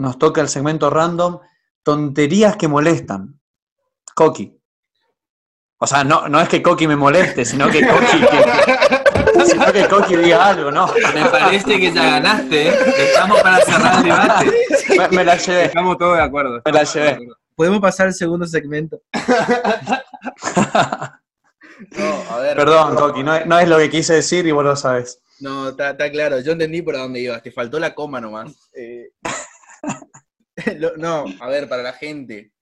nos toca el segmento random, tonterías que molestan. Coqui. O sea, no, no es que Coqui me moleste, sino que Coqui, sino que Coqui diga algo, ¿no? Me parece que ya ganaste, ¿eh? Estamos para cerrar el debate. Me, me la llevé, Estamos todos de acuerdo. me la llevé. Podemos pasar al segundo segmento. No, a ver. Perdón, Coqui, no, es- no es lo que quise decir y vos lo sabes. No, está, está claro. Yo entendí por dónde ibas. Te faltó la coma nomás. Eh, no, a ver, para la gente.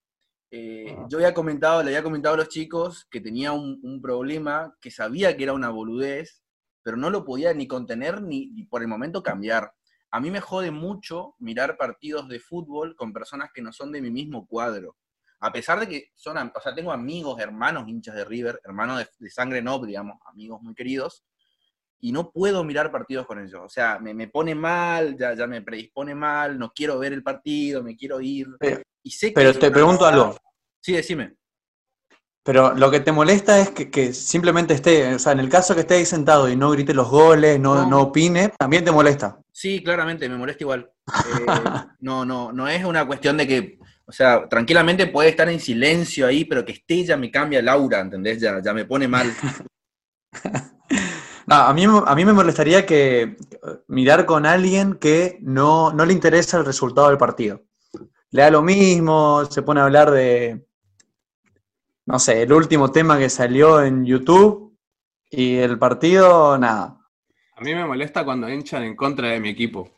eh, yo había comentado, le había comentado a los chicos que tenía un, un problema, que sabía que era una boludez, pero no lo podía ni contener ni, ni por el momento cambiar. A mí me jode mucho mirar partidos de fútbol con personas que no son de mi mismo cuadro. A pesar de que son, o sea, tengo amigos, hermanos hinchas de River, hermanos de, de sangre noble, digamos, amigos muy queridos, y no puedo mirar partidos con ellos. O sea, me, me pone mal, ya, ya me predispone mal, no quiero ver el partido, me quiero ir. Pero- Y sé que Pero te pregunto algo. Sí, decime. Pero lo que te molesta es que, que simplemente esté, o sea, en el caso que esté ahí sentado y no grite los goles, no, No. no opine, también te molesta. Sí, claramente, me molesta igual. Eh, no, no, no es una cuestión de que, o sea, tranquilamente puede estar en silencio ahí, pero que esté ya me cambia el aura, ¿entendés? Ya, ya me pone mal. No, a mí, a mí me molestaría que eh, mirar con alguien que no, no le interesa el resultado del partido. Le da lo mismo, se pone a hablar de, no sé, el último tema que salió en YouTube y el partido, nada. A mí me molesta cuando hinchan en contra de mi equipo.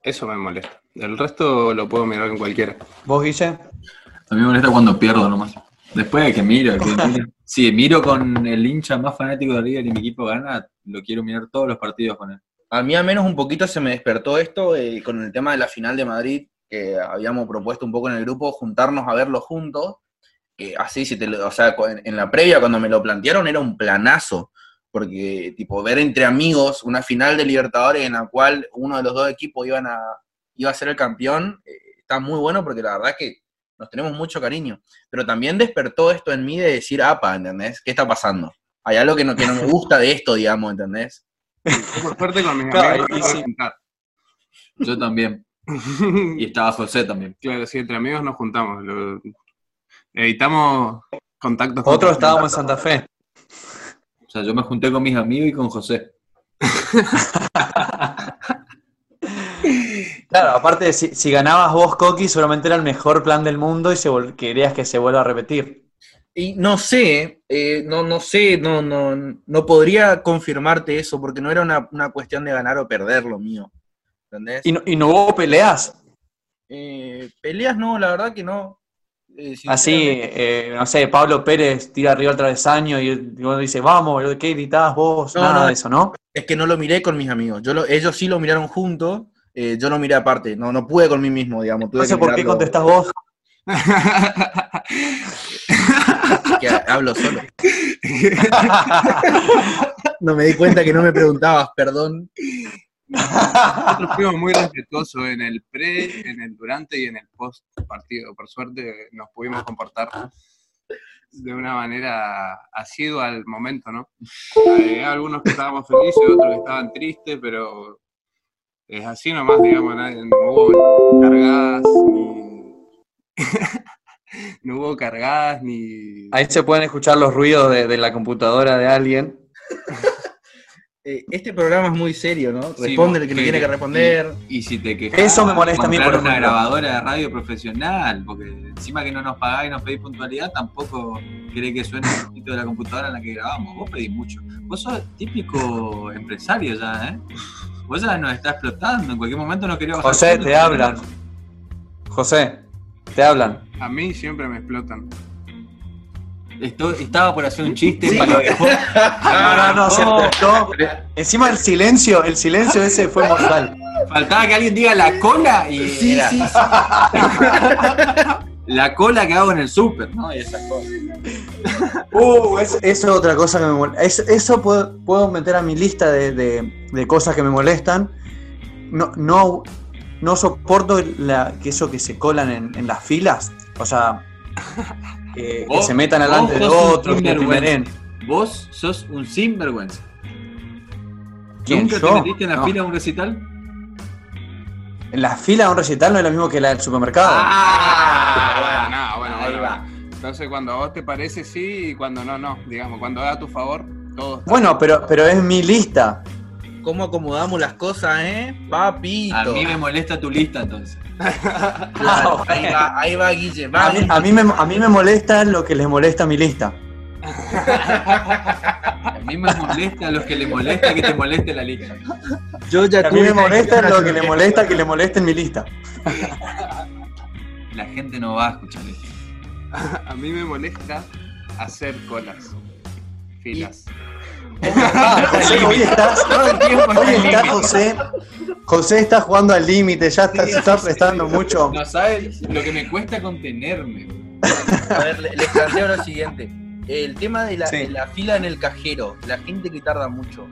Eso me molesta. El resto lo puedo mirar con cualquiera. ¿Vos, Guille? A mí me molesta cuando pierdo nomás. Después de que miro, que miro. Si miro con el hincha más fanático de River y mi equipo gana, lo quiero mirar todos los partidos con él. A mí al menos un poquito se me despertó esto eh, con el tema de la final de Madrid, que habíamos propuesto un poco en el grupo juntarnos a verlo juntos. que así, si te lo- o sea, en, en la previa cuando me lo plantearon era un planazo, porque tipo ver entre amigos una final de Libertadores en la cual uno de los dos equipos iban a, iba a ser el campeón, eh, está muy bueno porque la verdad que nos tenemos mucho cariño. Pero también despertó esto en mí de decir, apa, ¿entendés? ¿Qué está pasando? Hay algo que no, que no me gusta de esto, digamos, ¿entendés? Yo, por suerte con mis Claro, amigos sí. juntar. Yo también. Y estaba José también. Claro, sí, entre amigos nos juntamos. lo- evitamos contactos. con Otros estábamos en Santa Fe. O sea, yo me junté con mis amigos y con José. Claro, aparte, si, si ganabas vos, Coqui, seguramente era el mejor plan del mundo y se querías que se vuelva a repetir. Y no sé, eh, no, no sé, no, no, no podría confirmarte eso, porque no era una, una cuestión de ganar o perder lo mío. ¿Entendés? ¿Y no, y no hubo peleas? Eh, peleas no, la verdad que no. Eh, Así, eh, no sé, Pablo Pérez tira arriba al travesaño y y uno dice, vamos, ¿qué gritás vos? No, Nada no. de eso, ¿no? Es que no lo miré con mis amigos. Yo lo- ellos sí lo miraron juntos, eh, yo lo miré aparte. No, no pude con mí mismo, digamos. Tuve No sé que por qué contestás vos. que hablo solo. No me di cuenta que no me preguntabas, perdón. Nosotros fuimos muy respetuosos en el pre, en el durante y en el post partido. Por suerte nos pudimos comportar de una manera asidua al momento, ¿no? Había algunos que estábamos felices, otros que estaban tristes, pero es así nomás, digamos, nadie- no hubo cargadas ni... no hubo cargadas ni... Ahí se pueden escuchar los ruidos de, de la computadora de alguien. Eh, este programa es muy serio, ¿no? Sí, Responde vos, el que que- tiene que responder. Y si te quejas, Eso me molesta a mí, por una grabadora de radio profesional, porque encima que no nos pagás y nos pedís puntualidad, tampoco querés que suene el poquito de la computadora en la que grabamos. Vos pedís mucho. Vos sos típico empresario ya, ¿eh? Vos ya nos está explotando. En cualquier momento no quería bajar José, te hablan. José, te hablan. A mí siempre me explotan. Estaba por hacer un chiste, Sí. pero lo dejó. No, no, no, se explotó. Encima el silencio, el silencio ese fue mortal. Faltaba que alguien diga la cola y era la cola que hago en el súper, ¿no? Y esas cosas. Uh, es- eso es otra cosa que me molesta. Eso puedo, puedo meter a mi lista de, de- de cosas que me molestan. No, no, no soporto la, que eso que se colan en, en las filas. O sea, que, se metan delante de otros, que. Vos sos un sinvergüenza. ¿Quién, ¿Nunca yo? te metiste en la No. fila a un recital? La fila de un recital no es lo mismo que la del supermercado. Ah, bueno, bueno, Ahí bueno, va. Entonces, cuando a vos te parece sí y cuando no, no. Digamos, cuando es a tu favor, todo está Bueno, pero, pero es mi lista. ¿Cómo acomodamos las cosas, eh? Papito. A mí me molesta tu lista entonces. Claro, ahí va, ahí va Guille. Va, A mí, a mí me, a mí me molesta lo que les molesta a mi lista. A mí me molesta a los que le molesta que te moleste la lista. Yo ya A mí me molesta lo que le molesta que le moleste en mi lista. La gente no va a escuchar esto. A mí me molesta hacer colas, filas. Ah, José, hoy estás, hoy el está límite. José. José está jugando al límite, ya está, se está prestando mucho. No sabes lo que me cuesta contenerme. A ver, le- les planteo lo siguiente. El tema de la, Sí. de la fila en el cajero, la gente que tarda mucho.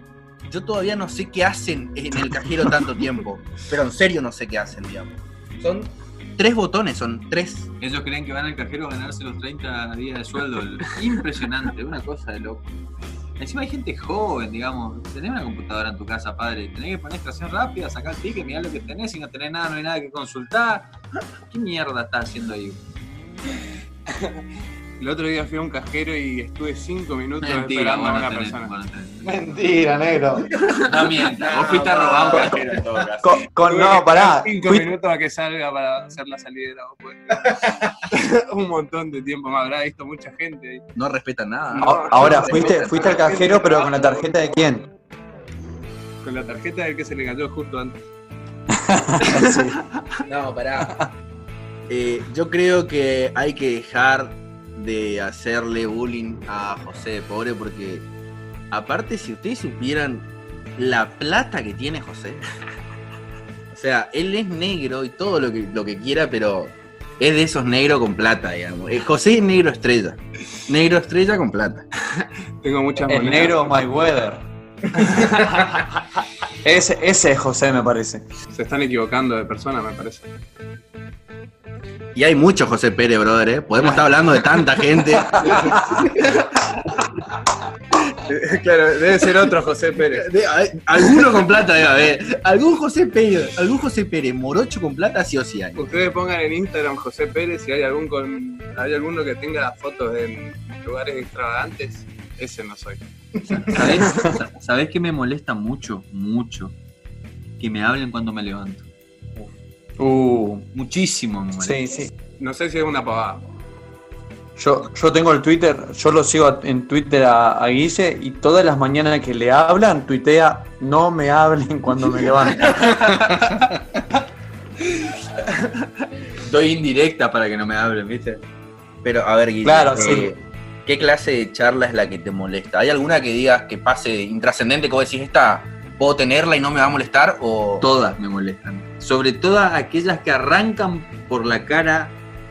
Yo todavía no sé qué hacen en el cajero tanto tiempo. Pero en serio no sé qué hacen, digamos. Son tres botones, son tres. Ellos creen que van al cajero a ganarse los 30 días de sueldo. Impresionante, una cosa de loco. Encima hay gente joven, digamos. Tenés una computadora en tu casa, padre. Tenés que poner estación rápida, sacar el ticket, mirar lo que tenés. Si no tenés nada, no hay nada que consultar. ¿Qué mierda estás haciendo ahí? El otro día fui a un cajero y estuve cinco minutos Mentira, esperando a una tenés, persona. Mentira, negro. No mientas, vos fuiste a robar un cajero. en todo caso. Con, con- no, pará. Cinco Fui- minutos a que salga para hacer la salida. vos podés. un montón de tiempo. Me habrá visto mucha gente ahí. No respetan nada. No. Ahora, fuiste, fuiste al cajero, pero con la tarjeta de quién? Con la tarjeta del que se le cayó justo antes. No, pará. Eh, yo creo que hay que dejar de hacerle bullying a José, pobre, porque aparte si ustedes supieran la plata que tiene José, o sea, él es negro y todo lo que, lo que quiera, pero es de esos negros con plata, digamos. Eh, José es negro estrella. Negro estrella con plata. Tengo muchas El monedas. negro My Weather. Ese, ese es José, me parece. Se están equivocando de persona, me parece. Y hay mucho José Pérez, brother, ¿eh? Podemos estar hablando de tanta gente. claro, debe ser otro José Pérez. De- alguno con plata debe haber. Algún José Pérez, algún José Pérez, morocho con plata, sí o sí hay. Ustedes pongan en Instagram José Pérez si hay algún con hay alguno que tenga las fotos en lugares extravagantes. Ese no soy. ¿Sabés, ¿Sabés que me molesta mucho, mucho? Que me hablen cuando me levanto. Uh, Muchísimo me sí, sí. No sé si es una pavada. Yo, yo tengo el Twitter, yo lo sigo en Twitter a, a Guille y todas las mañanas que le hablan, tuitea, no me hablen cuando me levanto. Doy indirecta para que no me hablen, ¿viste? Pero, a ver, Guille, Claro, eh, sí. ¿qué clase de charla es la que te molesta? ¿Hay alguna que digas que pase intrascendente, vos decís, esta puedo tenerla y no me va a molestar? O Todas me molestan. Sobre todo aquellas que arrancan por la cara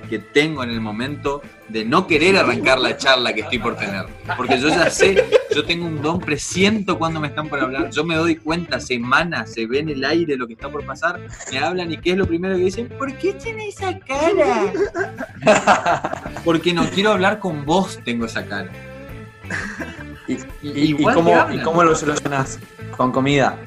que tengo en el momento de no querer arrancar la charla que estoy por tener. Porque yo ya sé, yo tengo un don, presiento cuando me están por hablar. Yo me doy cuenta, semanas, se ve en el aire lo que está por pasar, me hablan y ¿qué es lo primero que dicen? ¿Por qué tiene esa cara? Porque no quiero hablar con vos, tengo esa cara. ¿Y, y- cómo. ¿Y cómo lo solucionás? Con comida.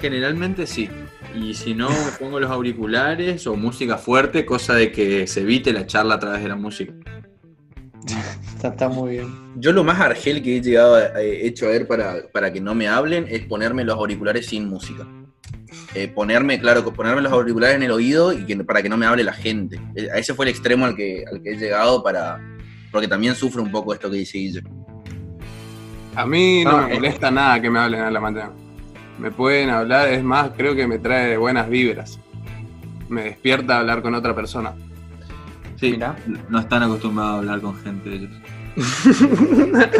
Generalmente sí. Y si no, me pongo los auriculares o música fuerte, cosa de que se evite la charla a través de la música. Está, está muy bien. yo lo más argel que he llegado a, he hecho a ver para, para que no me hablen es ponerme los auriculares sin música. Eh, ponerme, claro, ponerme los auriculares en el oído y que, para que no me hable la gente. Eh, A ese fue el extremo al que, al que he llegado para. Porque también sufre un poco esto que dice Guille. A mí no me eh. molesta nada que me hablen a la mañana. Me pueden hablar, es más, creo que me trae buenas vibras. Me despierta hablar con otra persona. Sí, Mirá. no están acostumbrados a hablar con gente ellos.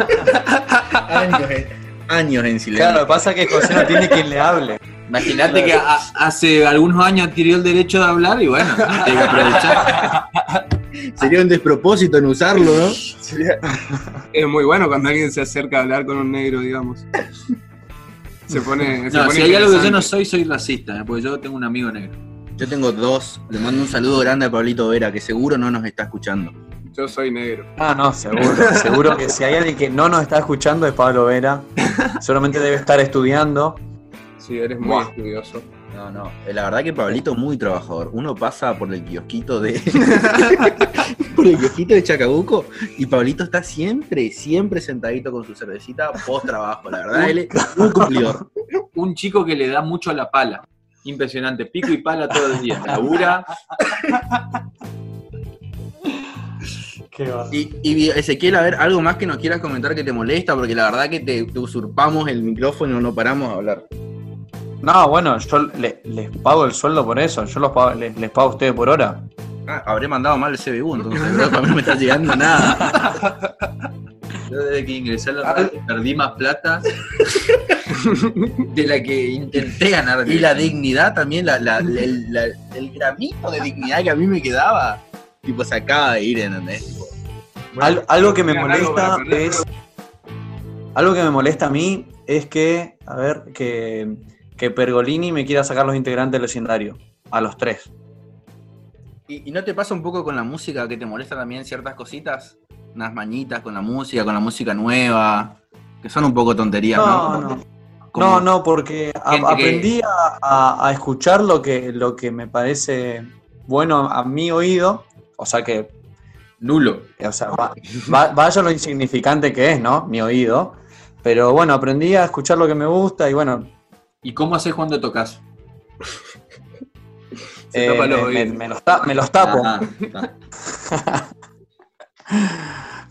Años en, años en silencio. Claro, lo que pasa es que José no tiene quien le hable. Imagínate que a- hace algunos años adquirió el derecho de hablar y bueno, tiene que aprovechar. Sería un despropósito en usarlo, ¿no? Es muy bueno cuando alguien se acerca a hablar con un negro, digamos. Se pone. se No, pone si hay algo que yo no soy, soy racista, ¿eh? porque yo tengo un amigo negro. Yo tengo dos. Le mando un saludo grande a Pablito Vera, que seguro no nos está escuchando. Yo soy negro. Ah, no, seguro. Seguro que si hay alguien que no nos está escuchando es Pablo Vera. Seguramente debe estar estudiando. Sí, eres muy Buah. estudioso. No, no. eh, La verdad que Pablito es muy trabajador. Uno pasa por el kiosquito de. por el kiosquito de Chacabuco y Pablito está siempre, siempre sentadito con su cervecita post trabajo. La verdad, él es muy cumplidor. Un chico que le da mucho a la pala. Impresionante. Pico y pala todo el día. Labura. Qué va. Y, y Ezequiel, a ver, algo más que nos quieras comentar que te molesta, porque la verdad que te, te usurpamos el micrófono y no paramos a hablar. No, bueno, yo le- les pago el sueldo por eso. Yo los pago- les, les pago a ustedes por hora. Ah, habré mandado mal el CBU, entonces, para mí no me está llegando nada. Yo desde que ingresé a la perdí más plata de la que intenté ganar. Y la dignidad también, la, la- el, la- el gramito de dignidad que a mí me quedaba, tipo, se acaba de ir, ¿entendés? Tipo, Al- algo que me molesta es. Algo que me molesta a mí es que, a ver, que, que Pergolini me quiera sacar los integrantes del vecindario. A los tres. ¿Y, y no te pasa un poco con la música que te molesta también ciertas cositas? Unas mañitas con la música, con la música nueva, que son un poco tonterías, ¿no? No, no. No, no, porque a- Gente que- aprendí a, a- a escuchar lo que, lo que me parece bueno a mi oído. O sea que, Nulo. o sea, va- va- vaya lo insignificante que es, ¿no? Mi oído. Pero bueno, aprendí a escuchar lo que me gusta y bueno, ¿Y cómo haces cuando tocas? Eh, me, me- los, ta- me los tapo. Ah, ah.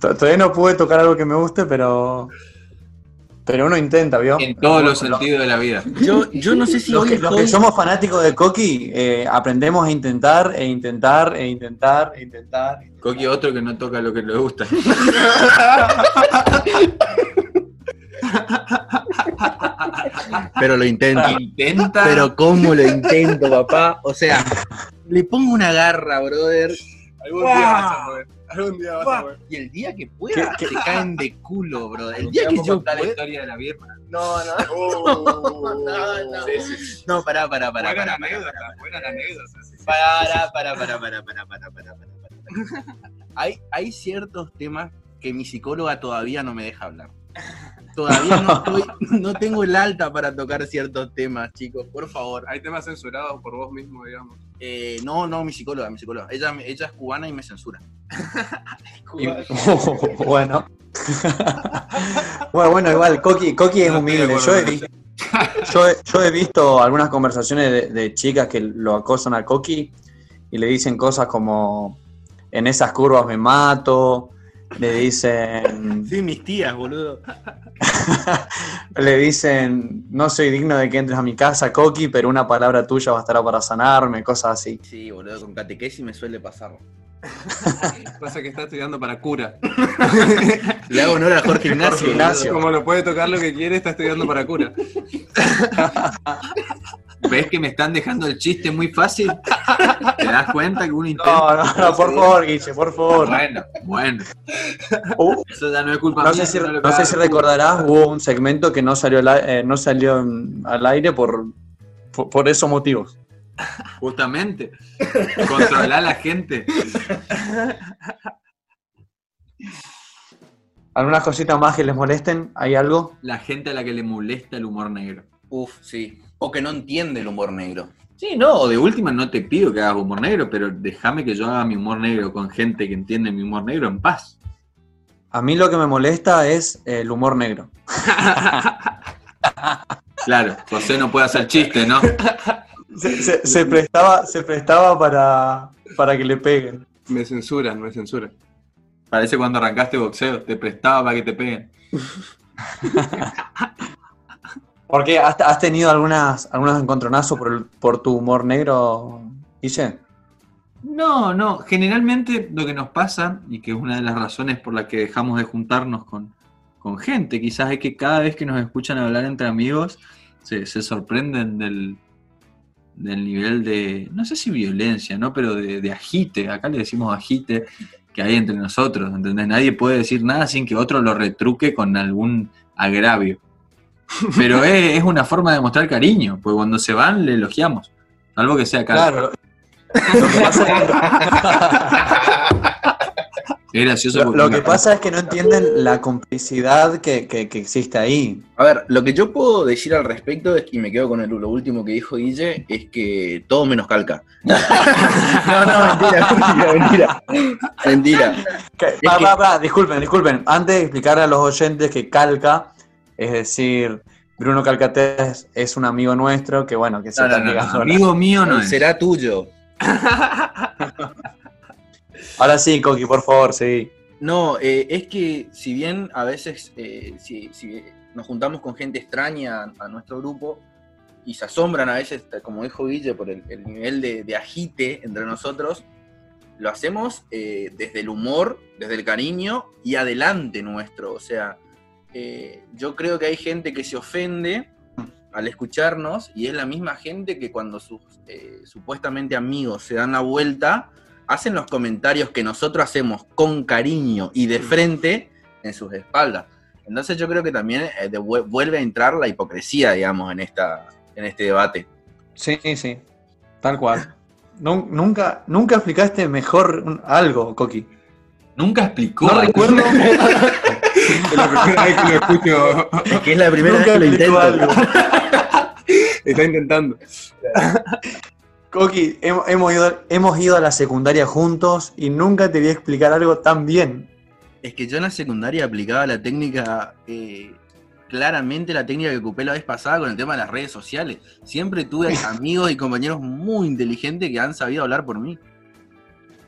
Todavía no pude tocar algo que me guste, pero. Pero uno intenta, ¿vio? En todos los Lo- sentidos de la vida. Yo, yo no sé si Los que, los que estoy- somos fanáticos de Coqui, eh, aprendemos a intentar, e intentar, e intentar, e intentar. Coqui otro que no toca lo que le gusta. Pero lo intento. ¿Intenta? Pero cómo lo intento, papá. O sea, le pongo una garra, brother. Algún ¡Wow! día vas a poder. Algún día vas a poder. Y el día que pueda, ¿Qué, qué? te caen de culo, brother. El día que yo pueda... la historia de la birra. No, no. Oh, no, no. Sí, sí. No, pará, pará, pará. Buena anécdota, buena anécdota. Pará, pará, pará, pará, pará, pará, pará, pará. Hay, hay ciertos temas que mi psicóloga todavía no me deja hablar. Todavía no estoy, no tengo el alta para tocar ciertos temas, chicos, por favor. Hay temas censurados por vos mismo, digamos. Eh, no, no, mi psicóloga, mi psicóloga. Ella, ella es cubana y me censura. Y- bueno. bueno, bueno, igual, Coqui, Coqui es No humilde. acuerdo Yo he, con vi- yo, he, yo he visto algunas conversaciones de, de chicas que lo acosan a Coqui y le dicen cosas como: En esas curvas me mato. Le dicen. Sí, mis tías, boludo. Le dicen, no soy digno de que entres a mi casa, Coqui, pero una palabra tuya bastará para sanarme, cosas así. Sí, boludo, con catequesis me suele pasar. Pasa que está estudiando para cura. Le hago honor a Jorge Ignacio. Jorge Ignacio. Como no puede tocar lo que quiere, está estudiando para cura. ¿Ves que me están dejando el chiste muy fácil? ¿Te das cuenta que uno intenta? No, no, no, por favor, Guille, por favor. Bueno, bueno. Uh, Eso ya no es culpa no mía. sé si, lo no sé si el hubo un segmento que no salió, eh, no salió en- al aire por, por, por esos motivos. Justamente. Controlar a la gente. ¿Algunas cositas más que les molesten? ¿Hay algo? La gente a la que le molesta el humor negro. Uf, sí. O que no entiende el humor negro. Sí, no, o de última no te pido que hagas humor negro, pero déjame que yo haga mi humor negro con gente que entiende mi humor negro en paz. A mí lo que me molesta es el humor negro. Claro, José no puede hacer chiste, ¿no? Se, se- se prestaba, se prestaba para, para que le peguen. Me censuran, me censuran. Parece cuando arrancaste boxeo, te prestaba para que te peguen. Porque has, has tenido algunas, algunos encontronazos por, el- por tu humor negro, Guille. No, no, generalmente lo que nos pasa, y que es una de las razones por las que dejamos de juntarnos con, con gente, quizás es que cada vez que nos escuchan hablar entre amigos, se, se sorprenden del, del nivel de, no sé si violencia, ¿no? Pero de, de agite, acá le decimos agite, que hay entre nosotros, ¿entendés? Nadie puede decir nada sin que otro lo retruque con algún agravio. Pero es, es una forma de mostrar cariño, porque cuando se van le elogiamos, salvo que sea acá. Claro. Lo que pasa Es gracioso Lo, porque lo una- que pasa es que no entienden la complicidad que, que- que existe ahí. A ver, lo que yo puedo decir al respecto, es, y me quedo con el- lo último que dijo Guille, es que todo menos calca. no, no, mentira, mentira, mentira. Mentira. Disculpen, disculpen. Antes de explicar a los oyentes que Calca, es decir, Bruno Calcatés es un amigo nuestro que, bueno, que se No, está amigo mío no es. Será tuyo. Ahora sí, Coqui, por favor, sí. No, eh, es que si bien a veces eh, si, nos juntamos con gente extraña a, nuestro grupo y se asombran a veces, como dijo Guille, por el, el nivel de, de agite entre nosotros, lo hacemos eh, desde el humor, desde el cariño y adelante nuestro. O sea, eh, yo creo que hay gente que se ofende al escucharnos y es la misma gente que cuando sus eh, supuestamente amigos se dan la vuelta, hacen los comentarios que nosotros hacemos con cariño y de frente en sus espaldas. Entonces yo creo que también eh, de- vuelve a entrar la hipocresía, digamos, en, esta, en este debate. Sí, sí, tal cual. Nun- nunca, nunca explicaste mejor algo, Coqui. Nunca explicó. No recuerdo. Es la primera vez que lo escucho. Es que es la primera Nunca vez que lo intento. algo. Está intentando. Coqui, hemos, hemos ido, hemos ido a la secundaria juntos y nunca te vi explicar algo tan bien. Es que yo en la secundaria aplicaba la técnica, eh, claramente la técnica que ocupé la vez pasada con el tema de las redes sociales. Siempre tuve amigos y compañeros muy inteligentes que han sabido hablar por mí.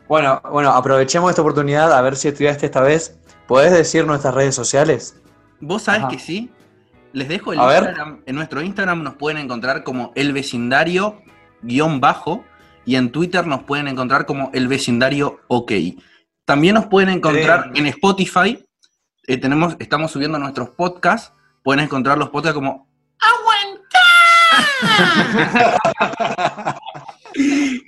Bueno, bueno, aprovechemos esta oportunidad a ver si estudiaste esta vez. ¿Podés decir nuestras redes sociales? ¿Vos sabés Ajá. que sí? Les dejo el A ver. Instagram. En nuestro Instagram nos pueden encontrar como el vecindario guion bajo y en Twitter nos pueden encontrar como el vecindario ok. También nos pueden encontrar en Spotify. eh, tenemos, estamos subiendo nuestros podcasts. Pueden encontrar los podcasts como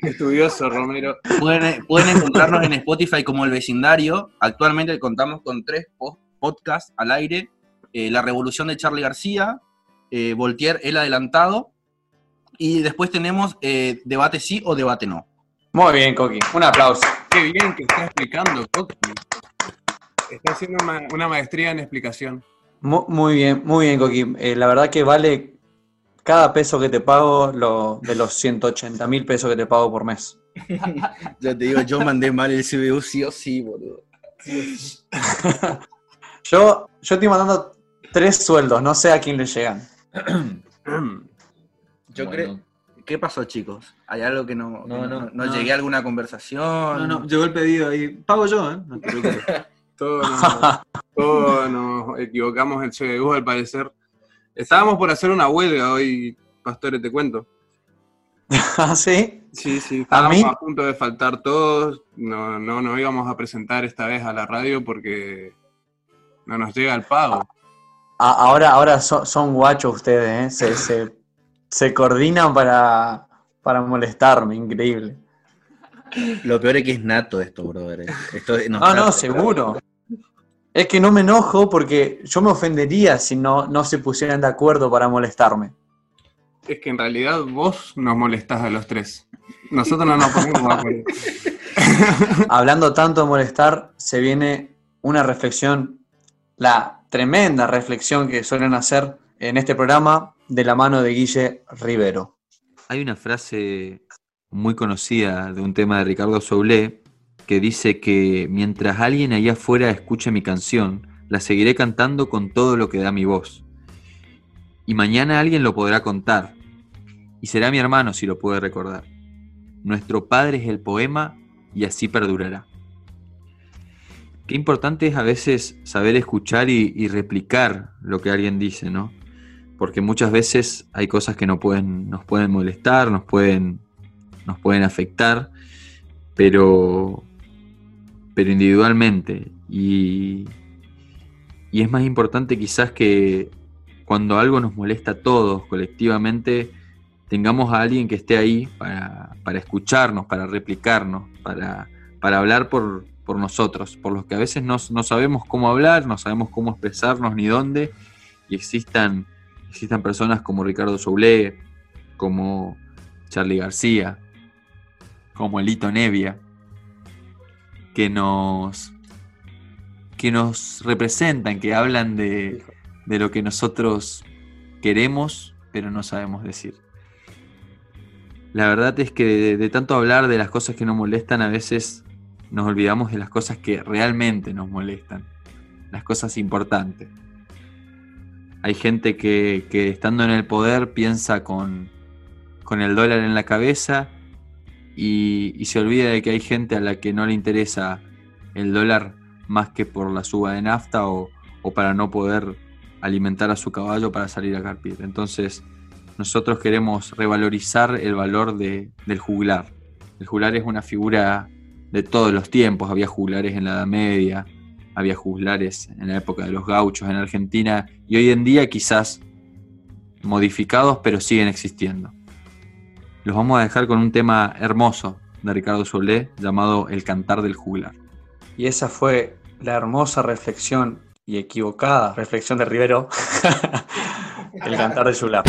Estudioso, Romero. Pueden, pueden encontrarnos en Spotify como El Vecindario. Actualmente contamos con tres po- podcasts al aire. Eh, La Revolución de Charlie García, eh, Voltaire, El Adelantado. Y después tenemos eh, Debate Sí o Debate No. Muy bien, Coqui. Un aplauso. Qué bien que está explicando, Coqui. Está haciendo una, una maestría en explicación. Mu- Muy bien, muy bien, Coqui. Eh, la verdad que vale cada peso que te pago lo, de los 180 mil pesos que te pago por mes. Ya te digo, yo mandé mal el CBU sí o sí, boludo. Yo, yo estoy mandando tres sueldos, no sé a quién le llegan. Yo Bueno. creo. ¿Qué pasó, chicos? ¿Hay algo que no, No, que no, no no. llegué a alguna conversación? No, no, llegó el pedido ahí. Pago yo, ¿eh? No te preocupes. Todos nos, todos nos equivocamos el CBU al parecer. Estábamos por hacer una huelga hoy, Pastore, te cuento. ¿Ah, sí? Sí, sí, ¿A estábamos mí? a, punto de faltar todos. No, no nos íbamos a presentar esta vez a la radio porque no nos llega el pago. A- ahora ahora son, son guachos ustedes, ¿eh? Se, se, se coordinan para, para molestarme, increíble. Lo peor es que es nato esto, brother. eh. Esto nos No, no, seguro. Es que no me enojo porque yo me ofendería si no, no se pusieran de acuerdo para molestarme. Es que en realidad vos nos molestás a los tres. Nosotros no nos ponemos de acuerdo. Hablando tanto de molestar, se viene una reflexión, la tremenda reflexión que suelen hacer en este programa de la mano de Guille Rivero. Hay una frase muy conocida de un tema de Ricardo Soulé que dice que mientras alguien allá afuera escuche mi canción, la seguiré cantando con todo lo que da mi voz. Y mañana alguien lo podrá contar, y será mi hermano si lo puede recordar. Nuestro Padre es el poema y así perdurará. Qué importante es a veces saber escuchar y, replicar lo que alguien dice, ¿no? porque muchas veces hay cosas que no pueden, nos pueden molestar, nos pueden, nos pueden afectar, pero, pero individualmente. Y, y es más importante quizás que cuando algo nos molesta a todos colectivamente, tengamos a alguien que esté ahí para, para escucharnos, para replicarnos, para, para hablar por, por nosotros, por los que a veces no, no sabemos cómo hablar, no sabemos cómo expresarnos ni dónde, y existan existan personas como Ricardo Soulé, como Charlie García, como Elito Nevia, que nos, que nos representan, que hablan de, de lo que nosotros queremos, pero no sabemos decir. La verdad es que de, de tanto hablar de las cosas que nos molestan, a veces nos olvidamos de las cosas que realmente nos molestan, las cosas importantes. Hay gente que, que estando en el poder piensa con, con el dólar en la cabeza y, se olvida de que hay gente a la que no le interesa el dólar más que por la suba de nafta o, o para no poder alimentar a su caballo para salir a carpir. Entonces, nosotros queremos revalorizar el valor de- del juglar. El juglar es una figura de todos los tiempos. Había juglares en la Edad Media, había juglares en la época de los gauchos en Argentina y hoy en día quizás modificados, pero siguen existiendo. Los vamos a dejar con un tema hermoso de Ricardo Solé llamado El cantar del juglar. Y esa fue la hermosa reflexión y equivocada reflexión de Rivero. el cantar de su lado.